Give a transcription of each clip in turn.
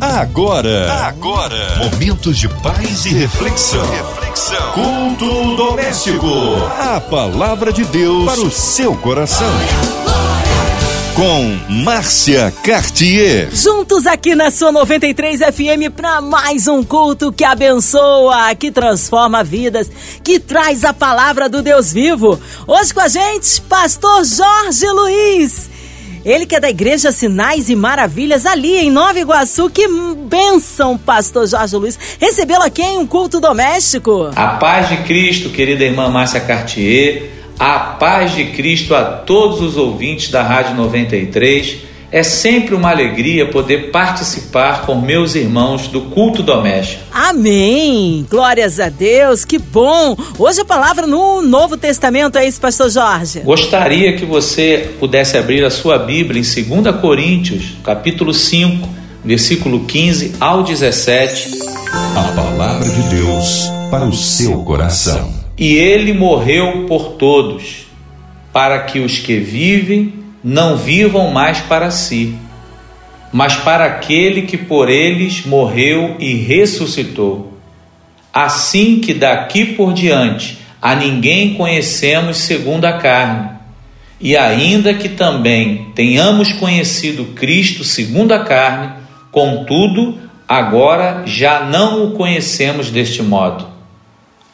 Agora, agora, momentos de paz e reflexão. reflexão. Culto doméstico. A palavra de Deus para o seu coração. Com Márcia Cartier. Juntos aqui na sua 93 FM para mais um culto que abençoa, que transforma vidas, que traz a palavra do Deus vivo. Hoje com a gente, Pastor Jorge Luiz. Ele que é da Igreja Sinais e Maravilhas, ali em Nova Iguaçu. Que bênção, pastor Jorge Luiz. Recebê-lo aqui em um culto doméstico. A paz de Cristo, querida irmã Márcia Cartier. A paz de Cristo a todos os ouvintes da Rádio 93. É sempre uma alegria poder participar com meus irmãos do culto doméstico. Amém! Glórias a Deus, que bom! Hoje a palavra no Novo Testamento é isso, Pastor Jorge. Gostaria que você pudesse abrir a sua Bíblia em 2 Coríntios, capítulo 5, versículo 15 ao 17. A palavra de Deus para o seu coração. E ele morreu por todos, para que os que vivem não vivam mais para si, mas para aquele que por eles morreu e ressuscitou. Assim que daqui por diante a ninguém conhecemos segundo a carne, e ainda que também tenhamos conhecido Cristo segundo a carne, contudo, agora já não o conhecemos deste modo.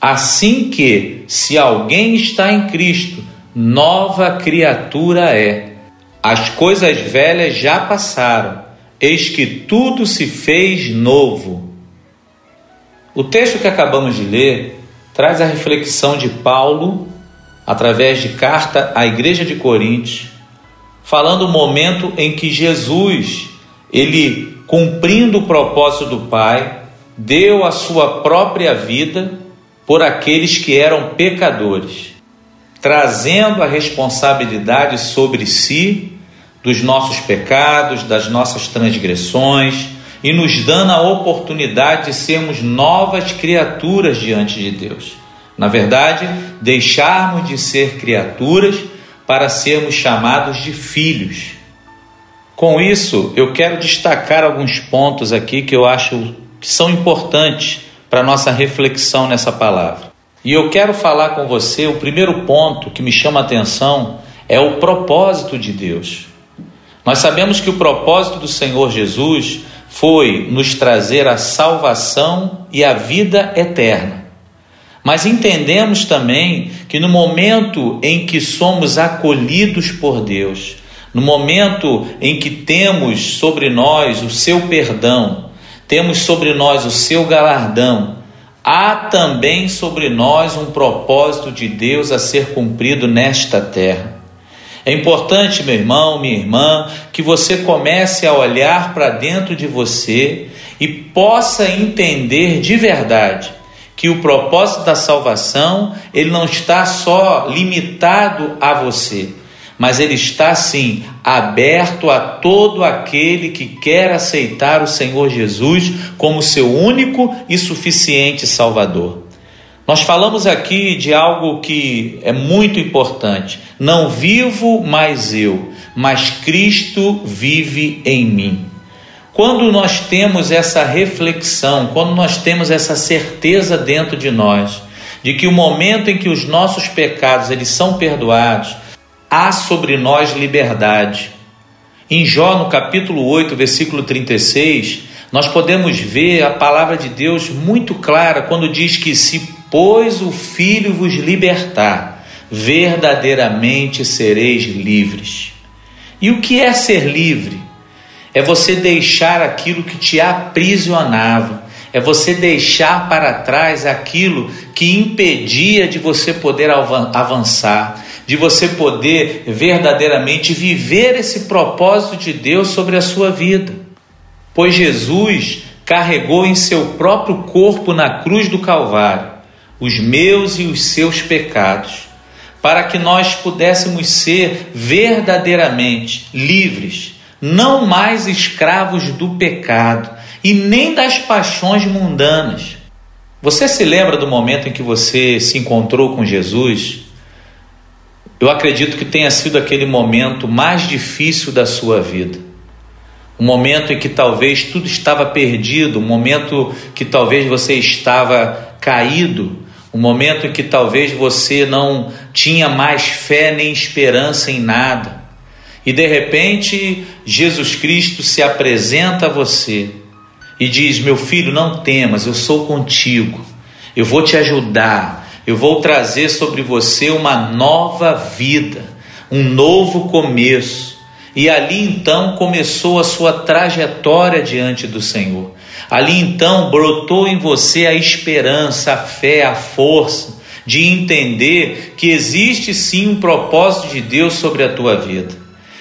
Assim que, se alguém está em Cristo, nova criatura é as coisas velhas já passaram, eis que tudo se fez novo. O texto que acabamos de ler traz a reflexão de Paulo, através de carta à igreja de Coríntios, falando o momento em que Jesus, ele cumprindo o propósito do Pai, deu a sua própria vida por aqueles que eram pecadores, trazendo a responsabilidade sobre si dos nossos pecados, das nossas transgressões e nos dando a oportunidade de sermos novas criaturas diante de Deus. Na verdade, deixarmos de ser criaturas para sermos chamados de filhos. Com isso, eu quero destacar alguns pontos aqui que eu acho que são importantes para nossa reflexão nessa palavra. E eu quero falar com você, o primeiro ponto que me chama a atenção é o propósito de Deus. Nós sabemos que o propósito do Senhor Jesus foi nos trazer a salvação e a vida eterna. Mas entendemos também que no momento em que somos acolhidos por Deus, no momento em que temos sobre nós o seu perdão, temos sobre nós o seu galardão, há também sobre nós um propósito de Deus a ser cumprido nesta terra. É importante, meu irmão, minha irmã, que você comece a olhar para dentro de você e possa entender de verdade que o propósito da salvação, ele não está só limitado a você, mas ele está sim aberto a todo aquele que quer aceitar o Senhor Jesus como seu único e suficiente Salvador. Nós falamos aqui de algo que é muito importante. Não vivo mais eu, mas Cristo vive em mim. Quando nós temos essa reflexão, quando nós temos essa certeza dentro de nós, de que o momento em que os nossos pecados eles são perdoados, há sobre nós liberdade. Em Jó, no capítulo 8, versículo 36, nós podemos ver a palavra de Deus muito clara quando diz que se pois o Filho vos libertar, verdadeiramente sereis livres. E o que é ser livre? É você deixar aquilo que te aprisionava, é você deixar para trás aquilo que impedia de você poder avançar, de você poder verdadeiramente viver esse propósito de Deus sobre a sua vida. Pois Jesus carregou em seu próprio corpo na cruz do Calvário os meus e os seus pecados, para que nós pudéssemos ser verdadeiramente livres, não mais escravos do pecado e nem das paixões mundanas. Você se lembra do momento em que você se encontrou com Jesus? Eu acredito que tenha sido aquele momento mais difícil da sua vida. um momento em que talvez tudo estava perdido, um momento que talvez você estava caído, um momento que talvez você não tinha mais fé nem esperança em nada. E de repente, Jesus Cristo se apresenta a você e diz: Meu filho, não temas, eu sou contigo, eu vou te ajudar, eu vou trazer sobre você uma nova vida, um novo começo. E ali então começou a sua trajetória diante do Senhor. Ali então brotou em você a esperança, a fé, a força de entender que existe sim um propósito de Deus sobre a tua vida.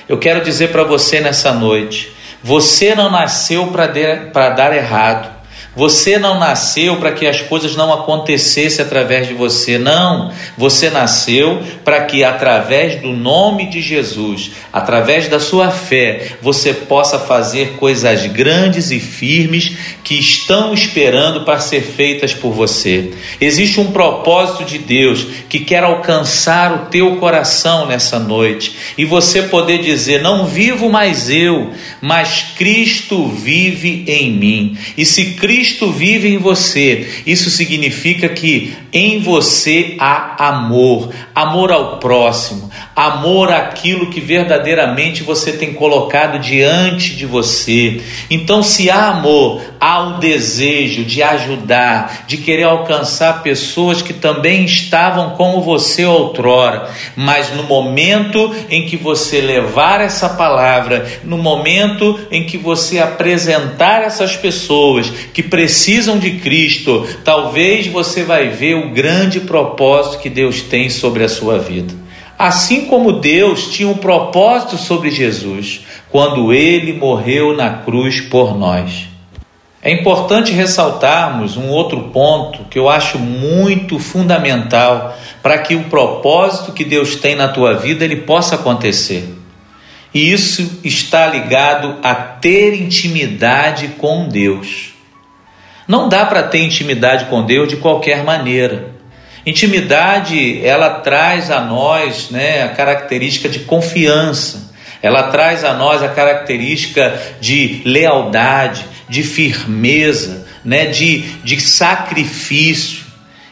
Eu quero dizer para você nessa noite: você não nasceu para dar errado. Você não nasceu para que as coisas não acontecessem através de você, não. Você nasceu para que, através do nome de Jesus, através da sua fé, você possa fazer coisas grandes e firmes que estão esperando para ser feitas por você. Existe um propósito de Deus que quer alcançar o teu coração nessa noite e você poder dizer: Não vivo mais eu, mas Cristo vive em mim. E se Cristo Cristo vive em você, isso significa que em você há amor, amor ao próximo, amor àquilo que verdadeiramente você tem colocado diante de você. Então, se há amor, há o desejo de ajudar, de querer alcançar pessoas que também estavam como você outrora, mas no momento em que você levar essa palavra, no momento em que você apresentar essas pessoas que precisam de Cristo, talvez você vai ver o grande propósito que Deus tem sobre a sua vida. Assim como Deus tinha um propósito sobre Jesus quando ele morreu na cruz por nós. É importante ressaltarmos um outro ponto que eu acho muito fundamental para que o propósito que Deus tem na tua vida ele possa acontecer. E isso está ligado a ter intimidade com Deus. Não dá para ter intimidade com Deus de qualquer maneira. Intimidade, ela traz a nós né, a característica de confiança, ela traz a nós a característica de lealdade, de firmeza, né, de, de sacrifício.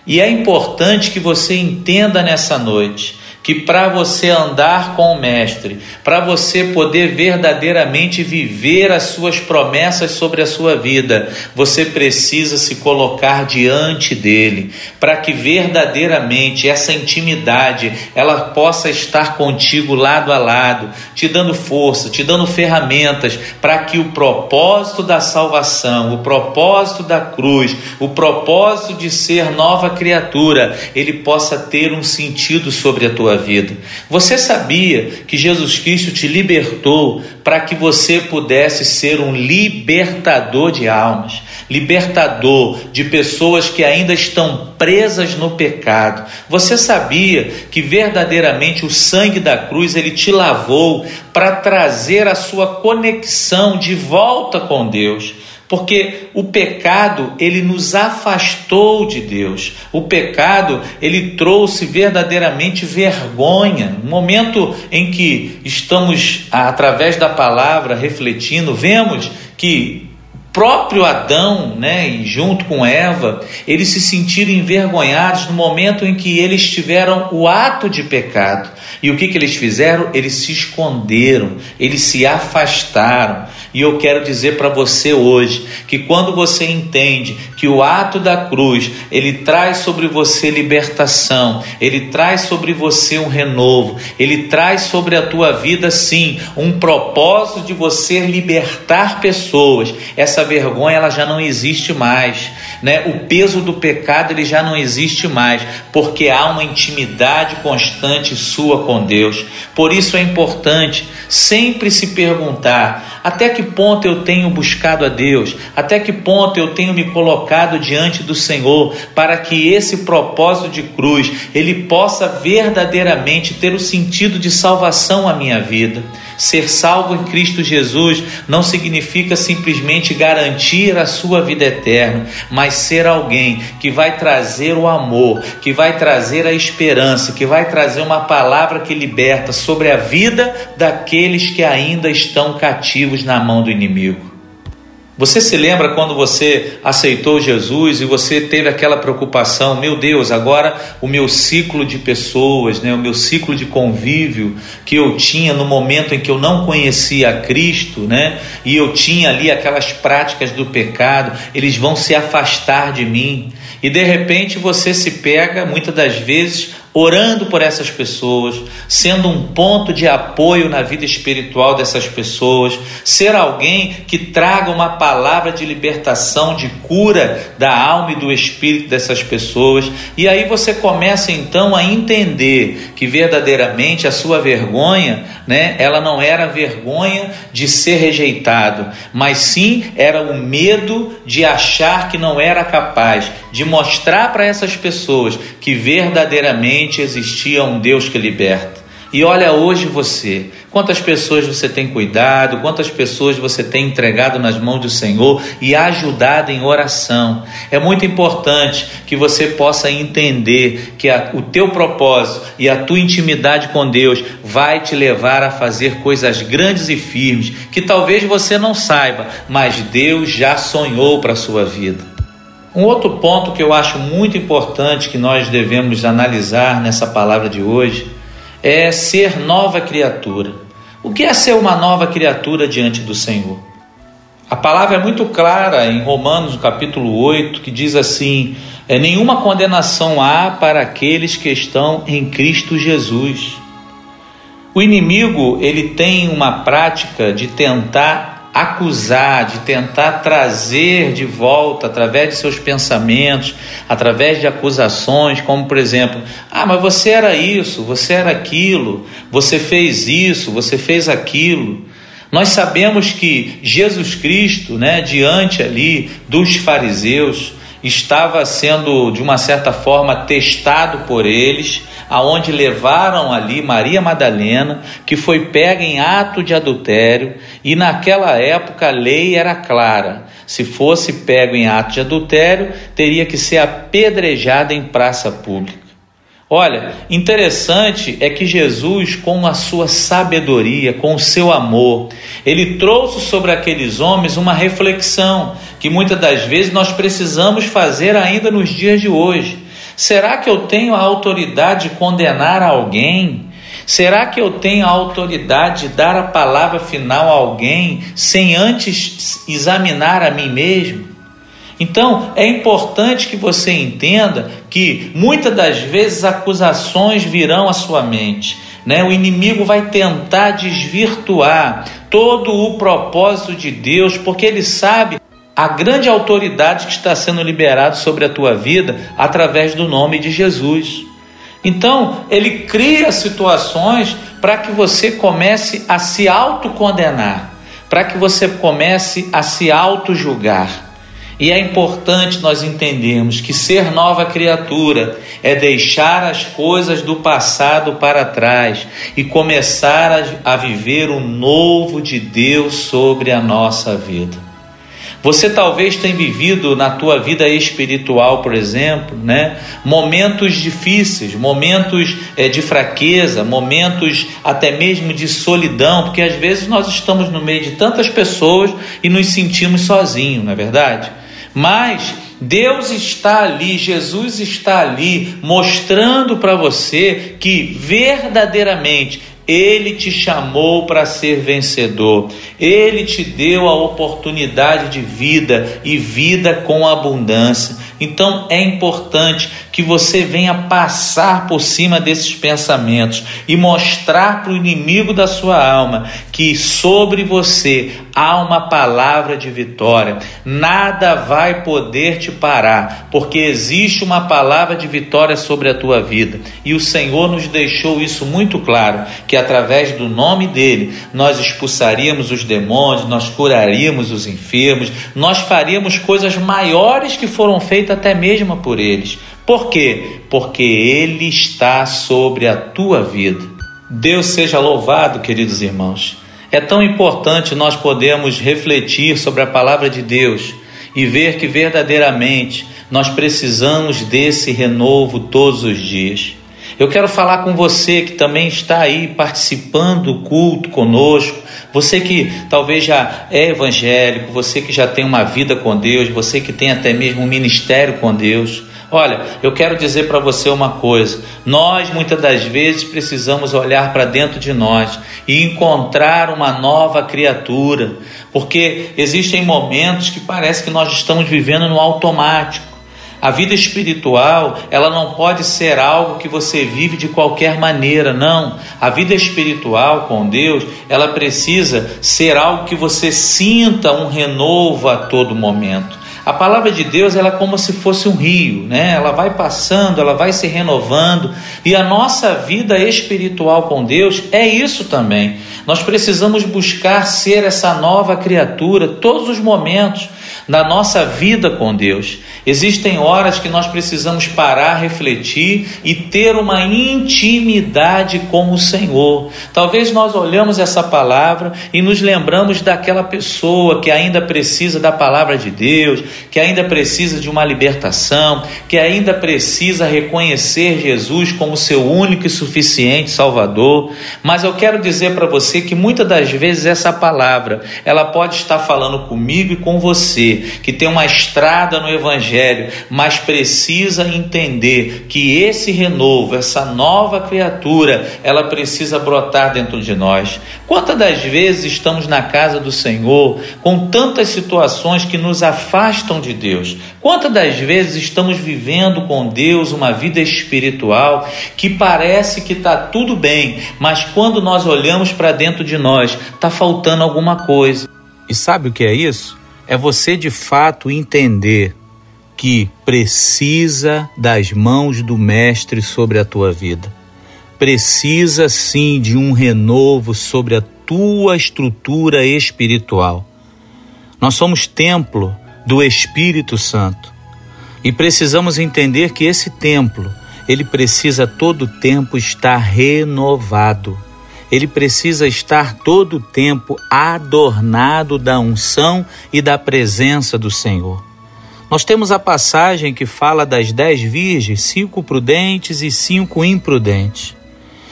E é importante que você entenda nessa noite que para você andar com o Mestre, para você poder verdadeiramente viver as suas promessas sobre a sua vida, você precisa se colocar diante dele, para que verdadeiramente essa intimidade ela possa estar contigo lado a lado, te dando força, te dando ferramentas para que o propósito da salvação, o propósito da cruz, o propósito de ser nova criatura, ele possa ter um sentido sobre a tua sua vida. Você sabia que Jesus Cristo te libertou para que você pudesse ser um libertador de almas, libertador de pessoas que ainda estão presas no pecado. Você sabia que verdadeiramente o sangue da cruz ele te lavou para trazer a sua conexão de volta com Deus porque o pecado ele nos afastou de Deus. O pecado ele trouxe verdadeiramente vergonha. No momento em que estamos através da palavra refletindo, vemos que próprio Adão, né, e junto com Eva, eles se sentiram envergonhados no momento em que eles tiveram o ato de pecado. E o que, que eles fizeram? Eles se esconderam, eles se afastaram. E eu quero dizer para você hoje que quando você entende que o ato da cruz, ele traz sobre você libertação, ele traz sobre você um renovo, ele traz sobre a tua vida sim um propósito de você libertar pessoas. Essa vergonha ela já não existe mais, né? O peso do pecado ele já não existe mais, porque há uma intimidade constante sua com Deus. Por isso é importante sempre se perguntar até que ponto eu tenho buscado a Deus, até que ponto eu tenho me colocado diante do Senhor, para que esse propósito de cruz ele possa verdadeiramente ter o sentido de salvação à minha vida. Ser salvo em Cristo Jesus não significa simplesmente garantir a sua vida eterna, mas ser alguém que vai trazer o amor, que vai trazer a esperança, que vai trazer uma palavra que liberta sobre a vida daqueles que ainda estão cativos cativos na mão do inimigo. Você se lembra quando você aceitou Jesus e você teve aquela preocupação, meu Deus, agora o meu ciclo de pessoas, né, o meu ciclo de convívio que eu tinha no momento em que eu não conhecia Cristo, né, e eu tinha ali aquelas práticas do pecado, eles vão se afastar de mim. E de repente você se pega, muitas das vezes, orando por essas pessoas, sendo um ponto de apoio na vida espiritual dessas pessoas, ser alguém que traga uma palavra de libertação, de cura da alma e do espírito dessas pessoas. E aí você começa então a entender que verdadeiramente a sua vergonha, né, ela não era vergonha de ser rejeitado, mas sim era o medo de achar que não era capaz, de mostrar para essas pessoas que verdadeiramente existia um Deus que liberta. E olha hoje você, quantas pessoas você tem cuidado, quantas pessoas você tem entregado nas mãos do Senhor e ajudado em oração. É muito importante que você possa entender que a, o teu propósito e a tua intimidade com Deus vai te levar a fazer coisas grandes e firmes que talvez você não saiba, mas Deus já sonhou para a sua vida. Um outro ponto que eu acho muito importante que nós devemos analisar nessa palavra de hoje é ser nova criatura. O que é ser uma nova criatura diante do Senhor? A palavra é muito clara em Romanos, capítulo 8, que diz assim: é, nenhuma condenação há para aqueles que estão em Cristo Jesus. O inimigo ele tem uma prática de tentar acusar, de tentar trazer de volta através de seus pensamentos, através de acusações, como por exemplo, ah, mas você era isso, você era aquilo, você fez isso, você fez aquilo. Nós sabemos que Jesus Cristo, né, diante ali dos fariseus, estava sendo de uma certa forma testado por eles, aonde levaram ali Maria Madalena, que foi pega em ato de adultério, e naquela época a lei era clara: se fosse pego em ato de adultério, teria que ser apedrejada em praça pública. Olha, interessante é que Jesus, com a sua sabedoria, com o seu amor, ele trouxe sobre aqueles homens uma reflexão que muitas das vezes nós precisamos fazer ainda nos dias de hoje. Será que eu tenho a autoridade de condenar alguém? Será que eu tenho a autoridade de dar a palavra final a alguém sem antes examinar a mim mesmo? Então, é importante que você entenda que muitas das vezes acusações virão à sua mente. Né? O inimigo vai tentar desvirtuar todo o propósito de Deus, porque ele sabe a grande autoridade que está sendo liberada sobre a tua vida através do nome de Jesus. Então, ele cria situações para que você comece a se autocondenar, para que você comece a se auto-julgar. E é importante nós entendermos que ser nova criatura é deixar as coisas do passado para trás e começar a, a viver o novo de Deus sobre a nossa vida. Você talvez tenha vivido na tua vida espiritual, por exemplo, né, momentos difíceis, momentos é, de fraqueza, momentos até mesmo de solidão, porque às vezes nós estamos no meio de tantas pessoas e nos sentimos sozinhos, não é verdade? Mas Deus está ali, Jesus está ali, mostrando para você que verdadeiramente ele te chamou para ser vencedor. Ele te deu a oportunidade de vida e vida com abundância. Então é importante que você venha passar por cima desses pensamentos e mostrar para o inimigo da sua alma que sobre você há uma palavra de vitória. Nada vai poder te parar, porque existe uma palavra de vitória sobre a tua vida. E o Senhor nos deixou isso muito claro, que através do nome dele nós expulsaríamos os demônios, nós curaríamos os enfermos, nós faríamos coisas maiores que foram feitas até mesmo por eles. Por quê? Porque ele está sobre a tua vida. Deus seja louvado, queridos irmãos. É tão importante nós podermos refletir sobre a palavra de Deus e ver que verdadeiramente nós precisamos desse renovo todos os dias. Eu quero falar com você que também está aí participando do culto conosco, você que talvez já é evangélico, você que já tem uma vida com Deus, você que tem até mesmo um ministério com Deus. Olha, eu quero dizer para você uma coisa: nós muitas das vezes precisamos olhar para dentro de nós e encontrar uma nova criatura, porque existem momentos que parece que nós estamos vivendo no automático. A vida espiritual, ela não pode ser algo que você vive de qualquer maneira, não. A vida espiritual com Deus, ela precisa ser algo que você sinta um renovo a todo momento. A palavra de Deus ela é como se fosse um rio, né? Ela vai passando, ela vai se renovando, e a nossa vida espiritual com Deus é isso também. Nós precisamos buscar ser essa nova criatura todos os momentos na nossa vida com Deus. Existem horas que nós precisamos parar, refletir e ter uma intimidade com o Senhor. Talvez nós olhamos essa palavra e nos lembramos daquela pessoa que ainda precisa da palavra de Deus, que ainda precisa de uma libertação, que ainda precisa reconhecer Jesus como seu único e suficiente Salvador. Mas eu quero dizer para você que muitas das vezes essa palavra, ela pode estar falando comigo e com você, que tem uma estrada no evangelho mas precisa entender que esse renovo, essa nova criatura, ela precisa brotar dentro de nós. Quantas das vezes estamos na casa do Senhor com tantas situações que nos afastam de Deus? Quantas das vezes estamos vivendo com Deus uma vida espiritual que parece que está tudo bem, mas quando nós olhamos para dentro de nós, está faltando alguma coisa. E sabe o que é isso? É você de fato entender que precisa das mãos do Mestre sobre a tua vida. Precisa sim de um renovo sobre a tua estrutura espiritual. Nós somos templo do Espírito Santo e precisamos entender que esse templo, ele precisa todo tempo estar renovado. Ele precisa estar todo o tempo adornado da unção e da presença do Senhor. Nós temos a passagem que fala das dez virgens, cinco prudentes e cinco imprudentes.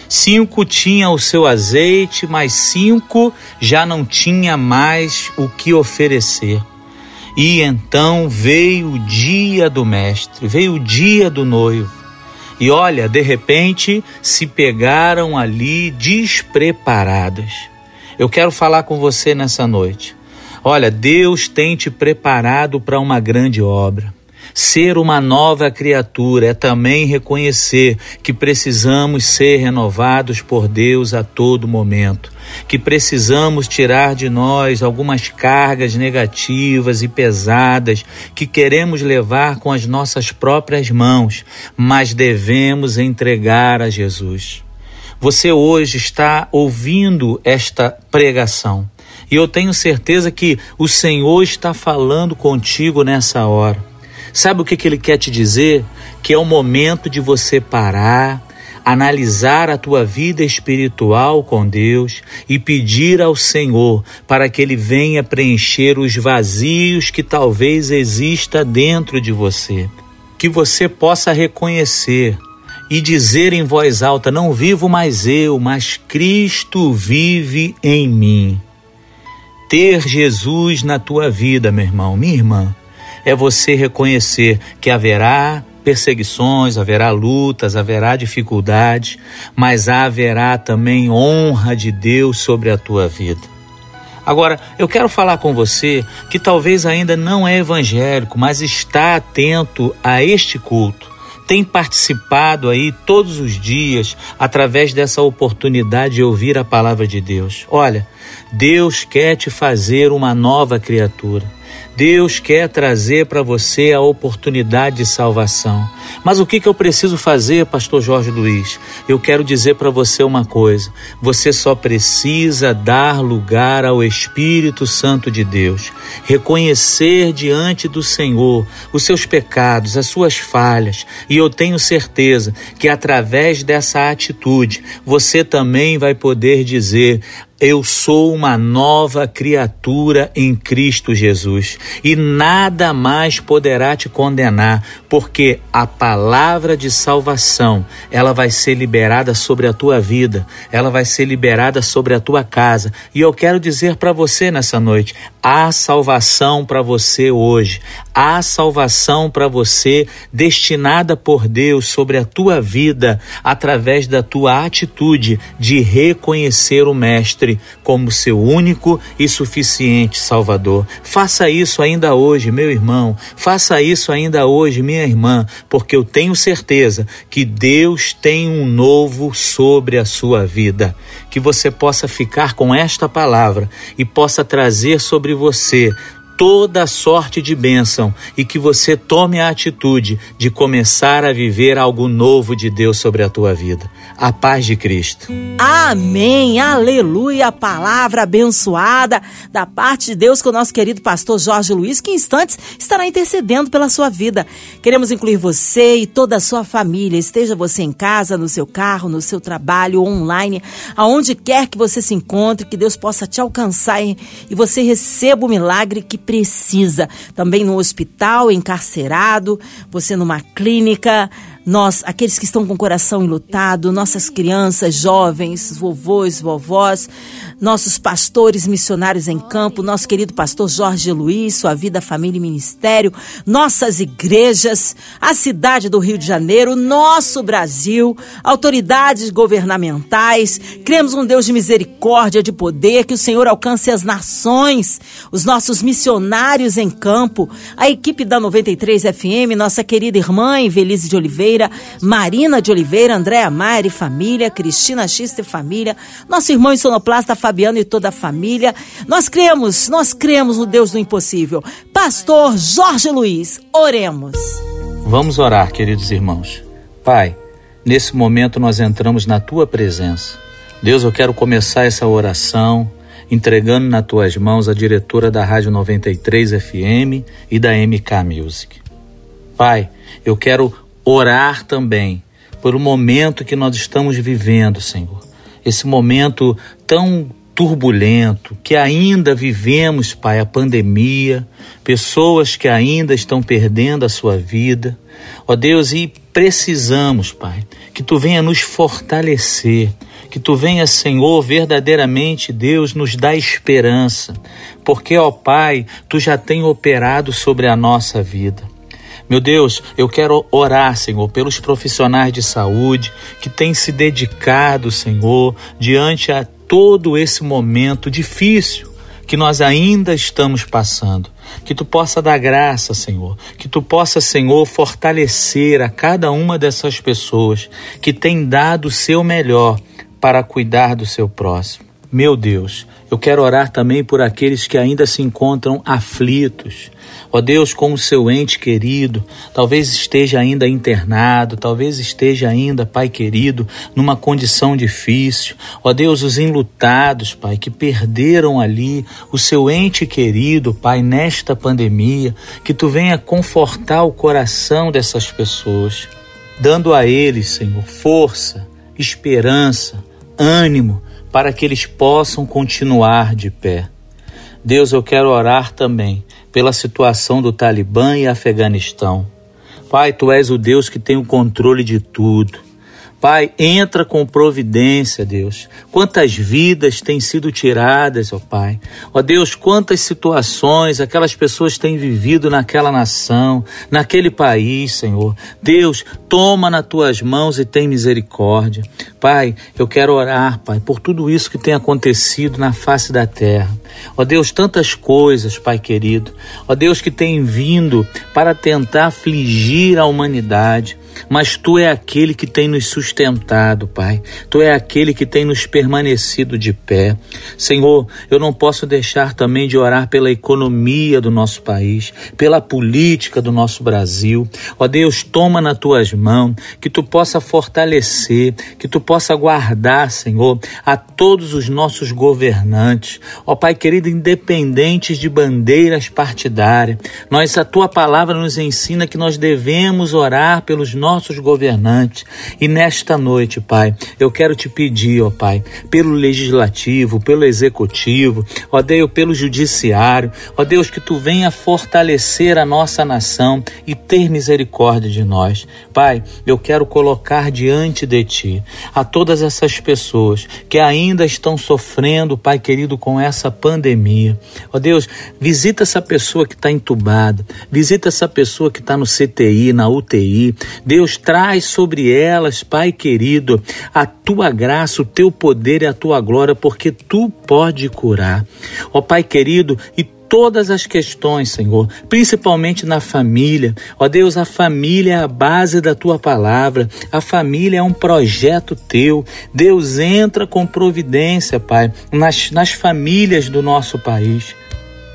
Cinco tinham o seu azeite, mas cinco já não tinha mais o que oferecer. E então veio o dia do mestre, veio o dia do noivo. E olha, de repente se pegaram ali despreparadas. Eu quero falar com você nessa noite. Olha, Deus tem te preparado para uma grande obra. Ser uma nova criatura é também reconhecer que precisamos ser renovados por Deus a todo momento, que precisamos tirar de nós algumas cargas negativas e pesadas que queremos levar com as nossas próprias mãos, mas devemos entregar a Jesus. Você hoje está ouvindo esta pregação e eu tenho certeza que o Senhor está falando contigo nessa hora. Sabe o que, que Ele quer te dizer? Que é o momento de você parar, analisar a tua vida espiritual com Deus e pedir ao Senhor para que Ele venha preencher os vazios que talvez exista dentro de você. Que você possa reconhecer e dizer em voz alta: Não vivo mais eu, mas Cristo vive em mim ter Jesus na tua vida, meu irmão, minha irmã, é você reconhecer que haverá perseguições, haverá lutas, haverá dificuldades, mas haverá também honra de Deus sobre a tua vida. Agora, eu quero falar com você que talvez ainda não é evangélico, mas está atento a este culto tem participado aí todos os dias através dessa oportunidade de ouvir a palavra de Deus. Olha, Deus quer te fazer uma nova criatura. Deus quer trazer para você a oportunidade de salvação. Mas o que, que eu preciso fazer, Pastor Jorge Luiz? Eu quero dizer para você uma coisa: você só precisa dar lugar ao Espírito Santo de Deus, reconhecer diante do Senhor os seus pecados, as suas falhas, e eu tenho certeza que através dessa atitude você também vai poder dizer: eu sou uma nova criatura em Cristo Jesus e nada mais poderá te condenar, porque a palavra de salvação, ela vai ser liberada sobre a tua vida, ela vai ser liberada sobre a tua casa. E eu quero dizer para você nessa noite, há salvação para você hoje. Há salvação para você destinada por Deus sobre a tua vida através da tua atitude de reconhecer o mestre como seu único e suficiente Salvador. Faça isso ainda hoje, meu irmão. Faça isso ainda hoje, minha irmã, porque eu tenho certeza que Deus tem um novo sobre a sua vida. Que você possa ficar com esta palavra e possa trazer sobre você toda sorte de bênção e que você tome a atitude de começar a viver algo novo de Deus sobre a tua vida. A paz de Cristo. Amém, aleluia, palavra abençoada da parte de Deus com o nosso querido pastor Jorge Luiz, que em instantes estará intercedendo pela sua vida. Queremos incluir você e toda a sua família, esteja você em casa, no seu carro, no seu trabalho, online, aonde quer que você se encontre, que Deus possa te alcançar e você receba o milagre que precisa. Também no hospital, encarcerado, você numa clínica, nós, aqueles que estão com o coração enlutado, nossas crianças, jovens, vovôs, vovós, nossos pastores missionários em campo, nosso querido pastor Jorge Luiz, sua vida, família e ministério, nossas igrejas, a cidade do Rio de Janeiro, nosso Brasil, autoridades governamentais. Cremos um Deus de misericórdia, de poder, que o Senhor alcance as nações, os nossos missionários em campo, a equipe da 93 FM, nossa querida irmã Evelise de Oliveira, Oliveira, Marina de Oliveira, Andréa Maier e família, Cristina Xista e família, nosso irmão sonoplasta Fabiano e toda a família. Nós cremos, nós cremos no Deus do impossível. Pastor Jorge Luiz, oremos. Vamos orar, queridos irmãos. Pai, nesse momento nós entramos na tua presença. Deus, eu quero começar essa oração entregando nas tuas mãos a diretora da Rádio 93 FM e da MK Music. Pai, eu quero orar também por o momento que nós estamos vivendo, Senhor. Esse momento tão turbulento, que ainda vivemos, Pai, a pandemia, pessoas que ainda estão perdendo a sua vida. Ó Deus, e precisamos, Pai, que tu venha nos fortalecer, que tu venha, Senhor, verdadeiramente, Deus, nos dá esperança, porque, ó Pai, tu já tem operado sobre a nossa vida. Meu Deus, eu quero orar, Senhor, pelos profissionais de saúde que têm se dedicado, Senhor, diante a todo esse momento difícil que nós ainda estamos passando. Que tu possa dar graça, Senhor. Que tu possa, Senhor, fortalecer a cada uma dessas pessoas que tem dado o seu melhor para cuidar do seu próximo. Meu Deus, eu quero orar também por aqueles que ainda se encontram aflitos, Ó Deus, como seu ente querido, talvez esteja ainda internado, talvez esteja ainda, Pai querido, numa condição difícil. Ó Deus, os enlutados, Pai, que perderam ali o seu ente querido, Pai, nesta pandemia, que tu venha confortar o coração dessas pessoas, dando a eles, Senhor, força, esperança, ânimo, para que eles possam continuar de pé. Deus, eu quero orar também pela situação do Talibã e Afeganistão. Pai, tu és o Deus que tem o controle de tudo. Pai, entra com providência, Deus. Quantas vidas têm sido tiradas, ó Pai. Ó Deus, quantas situações aquelas pessoas têm vivido naquela nação, naquele país, Senhor. Deus, toma nas tuas mãos e tem misericórdia. Pai, eu quero orar, Pai, por tudo isso que tem acontecido na face da terra. Ó Deus, tantas coisas, Pai querido. Ó Deus, que tem vindo para tentar afligir a humanidade mas tu é aquele que tem nos sustentado, Pai. Tu é aquele que tem nos permanecido de pé. Senhor, eu não posso deixar também de orar pela economia do nosso país, pela política do nosso Brasil. Ó Deus, toma nas tuas mãos, que tu possa fortalecer, que tu possa guardar, Senhor, a todos os nossos governantes. Ó Pai querido, independentes de bandeiras partidárias, nós a tua palavra nos ensina que nós devemos orar pelos nossos governantes. E nesta noite, Pai, eu quero te pedir, ó Pai, pelo legislativo, pelo executivo, ó Deus, pelo judiciário, ó Deus, que tu venha fortalecer a nossa nação e ter misericórdia de nós. Pai, eu quero colocar diante de ti a todas essas pessoas que ainda estão sofrendo, Pai querido, com essa pandemia. Ó Deus, visita essa pessoa que está entubada, visita essa pessoa que está no CTI, na UTI. Deus traz sobre elas, Pai querido, a tua graça, o teu poder e a tua glória, porque tu pode curar. Ó Pai querido, e todas as questões, Senhor, principalmente na família. Ó Deus, a família é a base da tua palavra, a família é um projeto teu. Deus entra com providência, Pai, nas, nas famílias do nosso país,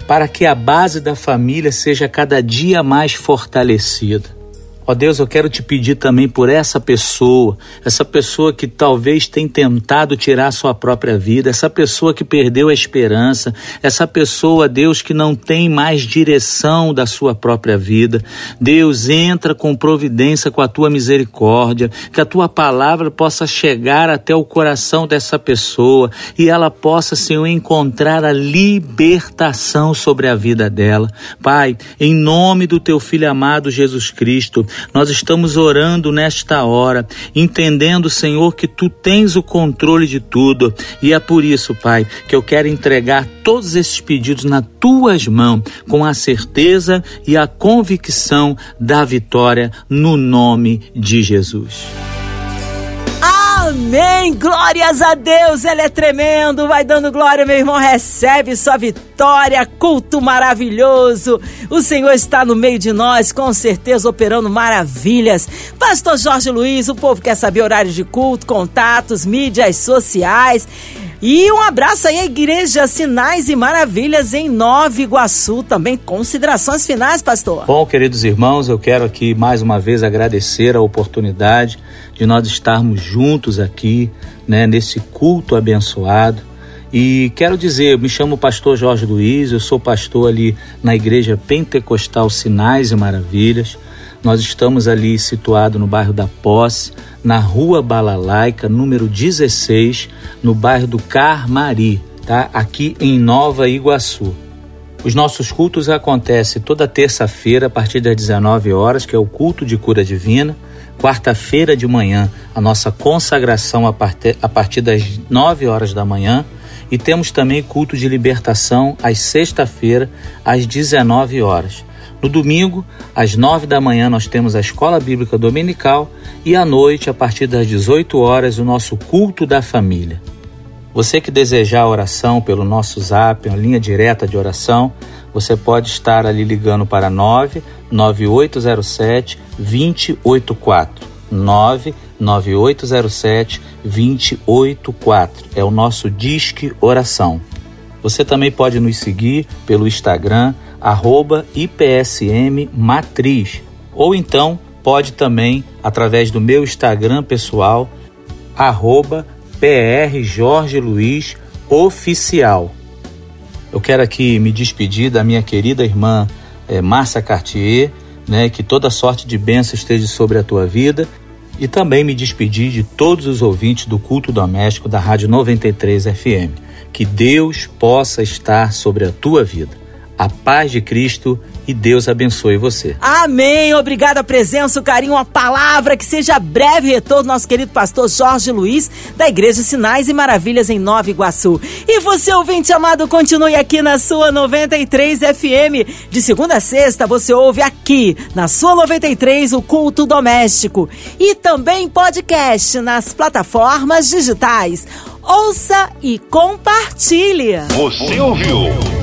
para que a base da família seja cada dia mais fortalecida. Ó oh Deus, eu quero te pedir também por essa pessoa, essa pessoa que talvez tenha tentado tirar sua própria vida, essa pessoa que perdeu a esperança, essa pessoa, Deus, que não tem mais direção da sua própria vida. Deus, entra com providência com a tua misericórdia, que a tua palavra possa chegar até o coração dessa pessoa e ela possa, Senhor, encontrar a libertação sobre a vida dela. Pai, em nome do teu filho amado Jesus Cristo, nós estamos orando nesta hora, entendendo, Senhor, que tu tens o controle de tudo. E é por isso, Pai, que eu quero entregar todos esses pedidos nas tuas mãos, com a certeza e a convicção da vitória no nome de Jesus. Amém! Glórias a Deus, Ele é tremendo. Vai dando glória, meu irmão. Recebe sua vitória, culto maravilhoso. O Senhor está no meio de nós, com certeza operando maravilhas. Pastor Jorge Luiz, o povo quer saber horários de culto, contatos, mídias sociais. E um abraço aí à Igreja Sinais e Maravilhas em Nova Iguaçu. Também considerações finais, pastor. Bom, queridos irmãos, eu quero aqui mais uma vez agradecer a oportunidade de nós estarmos juntos aqui, né, nesse culto abençoado. E quero dizer, me chamo pastor Jorge Luiz, eu sou pastor ali na Igreja Pentecostal Sinais e Maravilhas. Nós estamos ali situado no bairro da Posse, na Rua Balalaica, número 16, no bairro do Carmari, tá? Aqui em Nova Iguaçu. Os nossos cultos acontecem toda terça-feira a partir das 19 horas, que é o culto de cura divina. Quarta-feira de manhã, a nossa consagração a partir, a partir das 9 horas da manhã. E temos também culto de libertação às sexta-feira, às 19 horas. No domingo, às 9 da manhã, nós temos a Escola Bíblica Dominical e à noite, a partir das 18 horas, o nosso culto da família. Você que desejar oração pelo nosso zap, uma linha direta de oração, você pode estar ali ligando para 99807 2084. 99807 2084. É o nosso Disque Oração. Você também pode nos seguir pelo Instagram, arroba IPSM Matriz. Ou então pode também, através do meu Instagram pessoal, arroba PR Jorge Luiz Oficial. Eu quero aqui me despedir da minha querida irmã é, Márcia Cartier, né, que toda sorte de bênção esteja sobre a tua vida e também me despedir de todos os ouvintes do culto doméstico da Rádio 93 FM. Que Deus possa estar sobre a tua vida. A paz de Cristo e Deus abençoe você. Amém. Obrigado a presença, o carinho, a palavra. Que seja breve retorno, nosso querido pastor Jorge Luiz, da Igreja Sinais e Maravilhas em Nova Iguaçu. E você, ouvinte amado, continue aqui na sua 93 FM. De segunda a sexta, você ouve aqui, na sua 93, o culto doméstico. E também podcast nas plataformas digitais. Ouça e compartilhe. Você ouviu?